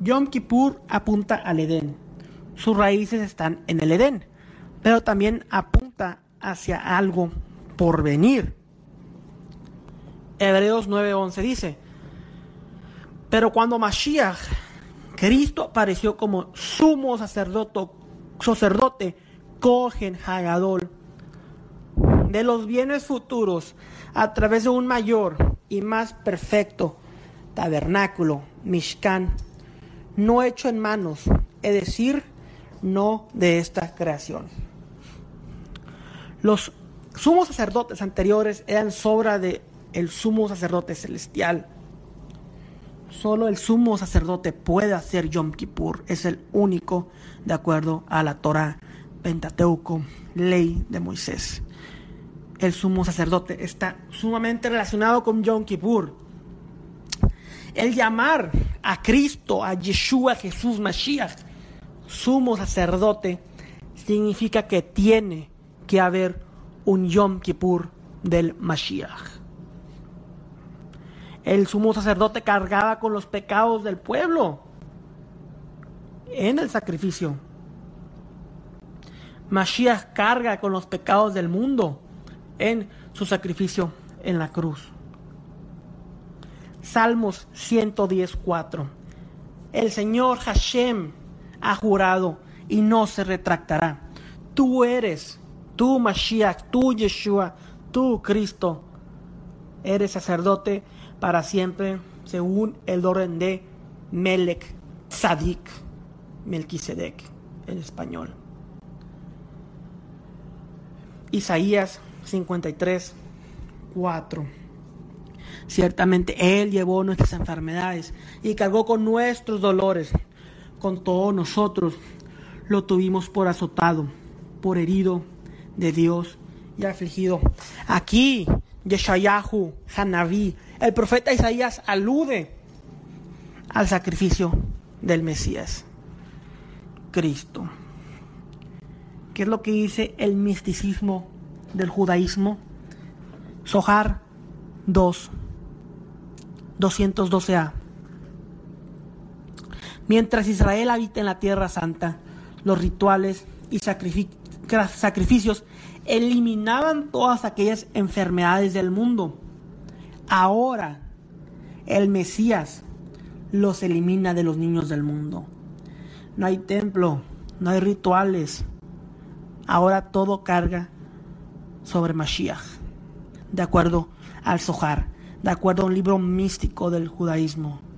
Yom Kippur apunta al Edén. Sus raíces están en el Edén, pero también apunta hacia algo por venir. Hebreos 9:11 dice, pero cuando Mashiach, Cristo apareció como sumo sacerdote, sacerdote Cogen Hagadol, de los bienes futuros a través de un mayor y más perfecto tabernáculo, Mishkan, no hecho en manos, es decir, no de esta creación. Los sumos sacerdotes anteriores eran sobra de el sumo sacerdote celestial. Solo el sumo sacerdote puede hacer Yom Kippur, es el único de acuerdo a la Torah, Pentateuco, ley de Moisés. El sumo sacerdote está sumamente relacionado con Yom Kippur. El llamar a Cristo, a Yeshua, Jesús Mashiach, sumo sacerdote, significa que tiene que haber un Yom Kippur del Mashiach. El sumo sacerdote cargaba con los pecados del pueblo en el sacrificio. Mashiach carga con los pecados del mundo en su sacrificio en la cruz. Salmos 110.4. El Señor Hashem ha jurado y no se retractará. Tú eres, tú Mashiach, tú Yeshua, tú Cristo, eres sacerdote para siempre según el orden de Melech Tzadik, Melquisedec en español. Isaías 53, 4. Ciertamente Él llevó nuestras enfermedades y cargó con nuestros dolores. Con todos nosotros lo tuvimos por azotado, por herido de Dios y afligido. Aquí Yeshayahu, Hanaví, el profeta Isaías alude al sacrificio del Mesías, Cristo. ¿Qué es lo que dice el misticismo del judaísmo? Sohar 2, 212a. Mientras Israel habita en la tierra santa, los rituales y sacrificios eliminaban todas aquellas enfermedades del mundo Ahora el Mesías los elimina de los niños del mundo. No hay templo, no hay rituales. Ahora todo carga sobre Mashiach, de acuerdo al Zohar, de acuerdo a un libro místico del judaísmo.